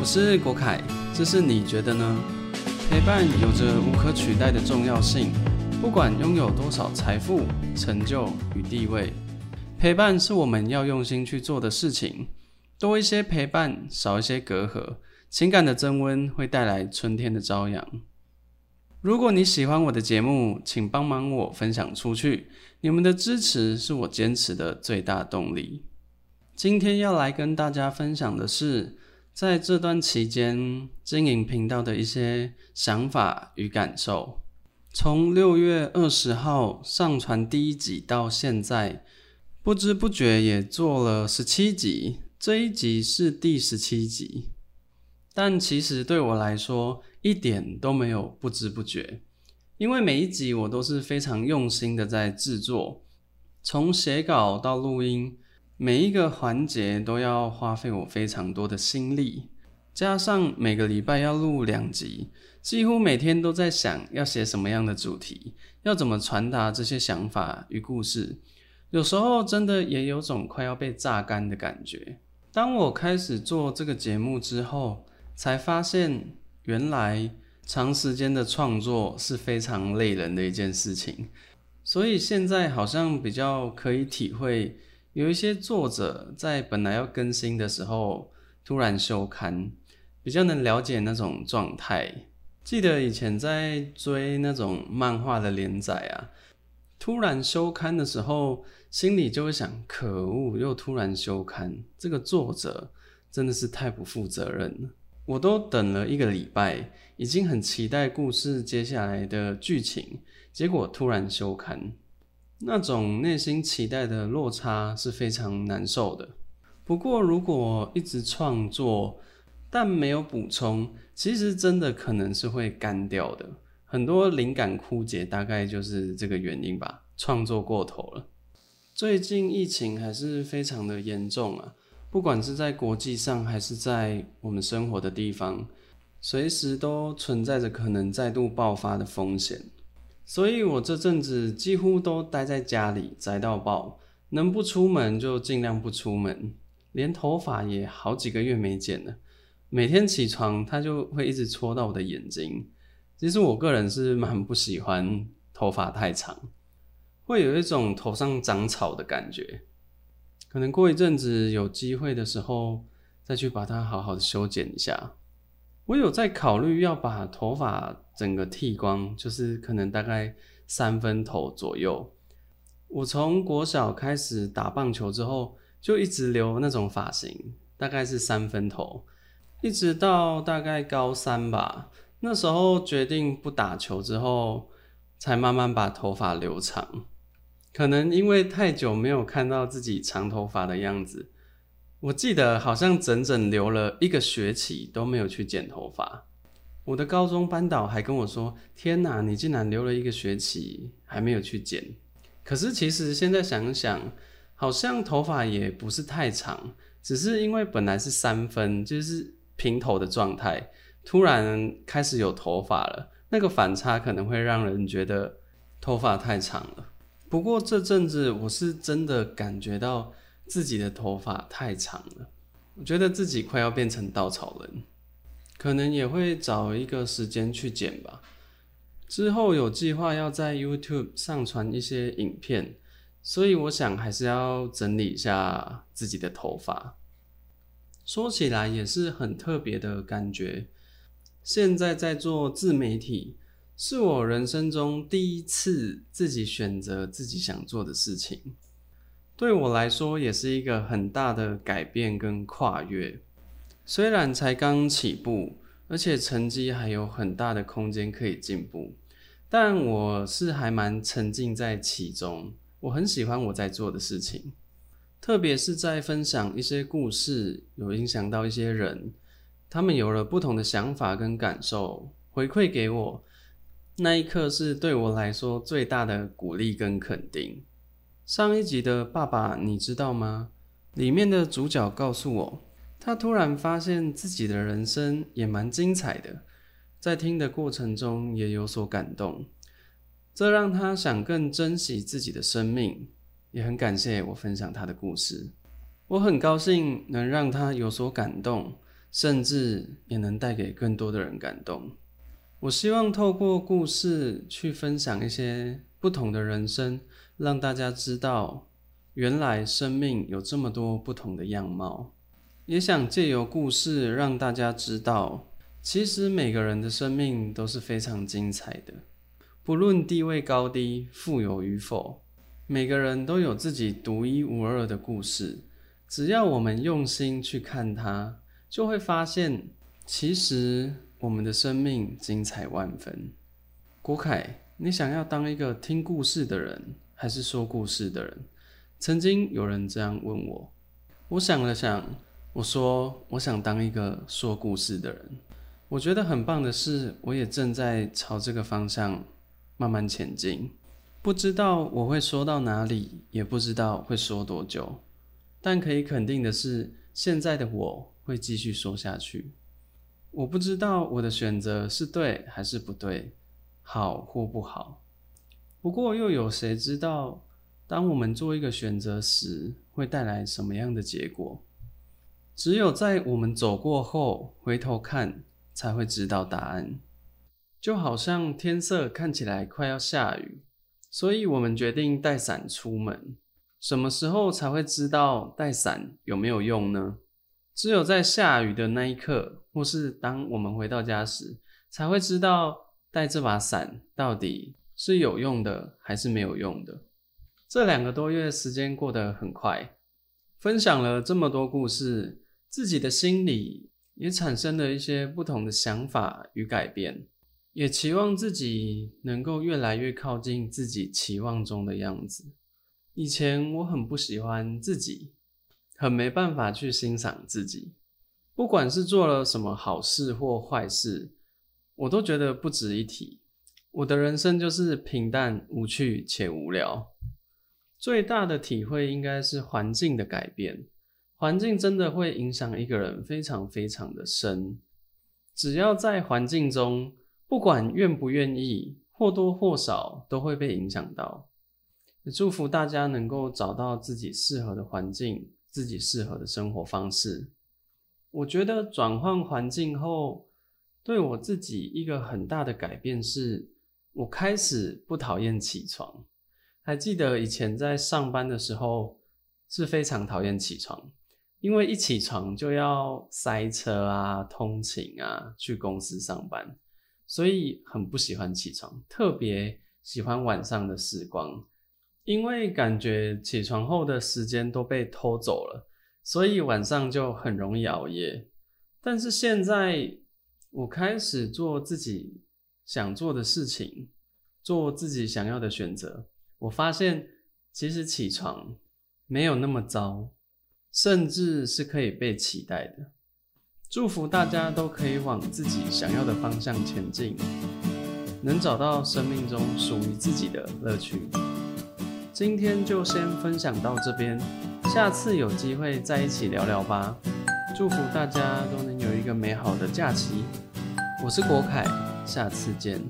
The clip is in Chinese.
我是国凯，这是你觉得呢？陪伴有着无可取代的重要性，不管拥有多少财富、成就与地位，陪伴是我们要用心去做的事情。多一些陪伴，少一些隔阂，情感的增温会带来春天的朝阳。如果你喜欢我的节目，请帮忙我分享出去，你们的支持是我坚持的最大动力。今天要来跟大家分享的是。在这段期间，经营频道的一些想法与感受。从六月二十号上传第一集到现在，不知不觉也做了十七集，这一集是第十七集。但其实对我来说，一点都没有不知不觉，因为每一集我都是非常用心的在制作，从写稿到录音。每一个环节都要花费我非常多的心力，加上每个礼拜要录两集，几乎每天都在想要写什么样的主题，要怎么传达这些想法与故事。有时候真的也有种快要被榨干的感觉。当我开始做这个节目之后，才发现原来长时间的创作是非常累人的一件事情。所以现在好像比较可以体会。有一些作者在本来要更新的时候突然休刊，比较能了解那种状态。记得以前在追那种漫画的连载啊，突然休刊的时候，心里就会想：可恶，又突然休刊，这个作者真的是太不负责任了。我都等了一个礼拜，已经很期待故事接下来的剧情，结果突然休刊。那种内心期待的落差是非常难受的。不过，如果一直创作，但没有补充，其实真的可能是会干掉的。很多灵感枯竭，大概就是这个原因吧。创作过头了。最近疫情还是非常的严重啊，不管是在国际上，还是在我们生活的地方，随时都存在着可能再度爆发的风险。所以我这阵子几乎都待在家里，宅到爆，能不出门就尽量不出门，连头发也好几个月没剪了。每天起床，它就会一直戳到我的眼睛。其实我个人是蛮不喜欢头发太长，会有一种头上长草的感觉。可能过一阵子有机会的时候，再去把它好好的修剪一下。我有在考虑要把头发整个剃光，就是可能大概三分头左右。我从国小开始打棒球之后，就一直留那种发型，大概是三分头，一直到大概高三吧。那时候决定不打球之后，才慢慢把头发留长。可能因为太久没有看到自己长头发的样子。我记得好像整整留了一个学期都没有去剪头发。我的高中班导还跟我说：“天哪，你竟然留了一个学期还没有去剪！”可是其实现在想想，好像头发也不是太长，只是因为本来是三分，就是平头的状态，突然开始有头发了，那个反差可能会让人觉得头发太长了。不过这阵子我是真的感觉到。自己的头发太长了，我觉得自己快要变成稻草人，可能也会找一个时间去剪吧。之后有计划要在 YouTube 上传一些影片，所以我想还是要整理一下自己的头发。说起来也是很特别的感觉，现在在做自媒体，是我人生中第一次自己选择自己想做的事情。对我来说也是一个很大的改变跟跨越，虽然才刚起步，而且成绩还有很大的空间可以进步，但我是还蛮沉浸在其中。我很喜欢我在做的事情，特别是在分享一些故事，有影响到一些人，他们有了不同的想法跟感受，回馈给我，那一刻是对我来说最大的鼓励跟肯定。上一集的爸爸，你知道吗？里面的主角告诉我，他突然发现自己的人生也蛮精彩的，在听的过程中也有所感动，这让他想更珍惜自己的生命，也很感谢我分享他的故事。我很高兴能让他有所感动，甚至也能带给更多的人感动。我希望透过故事去分享一些不同的人生，让大家知道，原来生命有这么多不同的样貌。也想借由故事让大家知道，其实每个人的生命都是非常精彩的，不论地位高低、富有与否，每个人都有自己独一无二的故事。只要我们用心去看它，就会发现，其实。我们的生命精彩万分。郭凯，你想要当一个听故事的人，还是说故事的人？曾经有人这样问我，我想了想，我说我想当一个说故事的人。我觉得很棒的是，我也正在朝这个方向慢慢前进。不知道我会说到哪里，也不知道会说多久，但可以肯定的是，现在的我会继续说下去。我不知道我的选择是对还是不对，好或不好。不过又有谁知道，当我们做一个选择时，会带来什么样的结果？只有在我们走过后回头看，才会知道答案。就好像天色看起来快要下雨，所以我们决定带伞出门。什么时候才会知道带伞有没有用呢？只有在下雨的那一刻，或是当我们回到家时，才会知道带这把伞到底是有用的还是没有用的。这两个多月时间过得很快，分享了这么多故事，自己的心里也产生了一些不同的想法与改变，也期望自己能够越来越靠近自己期望中的样子。以前我很不喜欢自己。很没办法去欣赏自己，不管是做了什么好事或坏事，我都觉得不值一提。我的人生就是平淡无趣且无聊。最大的体会应该是环境的改变，环境真的会影响一个人非常非常的深。只要在环境中，不管愿不愿意，或多或少都会被影响到。祝福大家能够找到自己适合的环境。自己适合的生活方式，我觉得转换环境后，对我自己一个很大的改变是，我开始不讨厌起床。还记得以前在上班的时候是非常讨厌起床，因为一起床就要塞车啊、通勤啊去公司上班，所以很不喜欢起床，特别喜欢晚上的时光。因为感觉起床后的时间都被偷走了，所以晚上就很容易熬夜。但是现在我开始做自己想做的事情，做自己想要的选择，我发现其实起床没有那么糟，甚至是可以被期待的。祝福大家都可以往自己想要的方向前进，能找到生命中属于自己的乐趣。今天就先分享到这边，下次有机会再一起聊聊吧。祝福大家都能有一个美好的假期。我是国凯，下次见。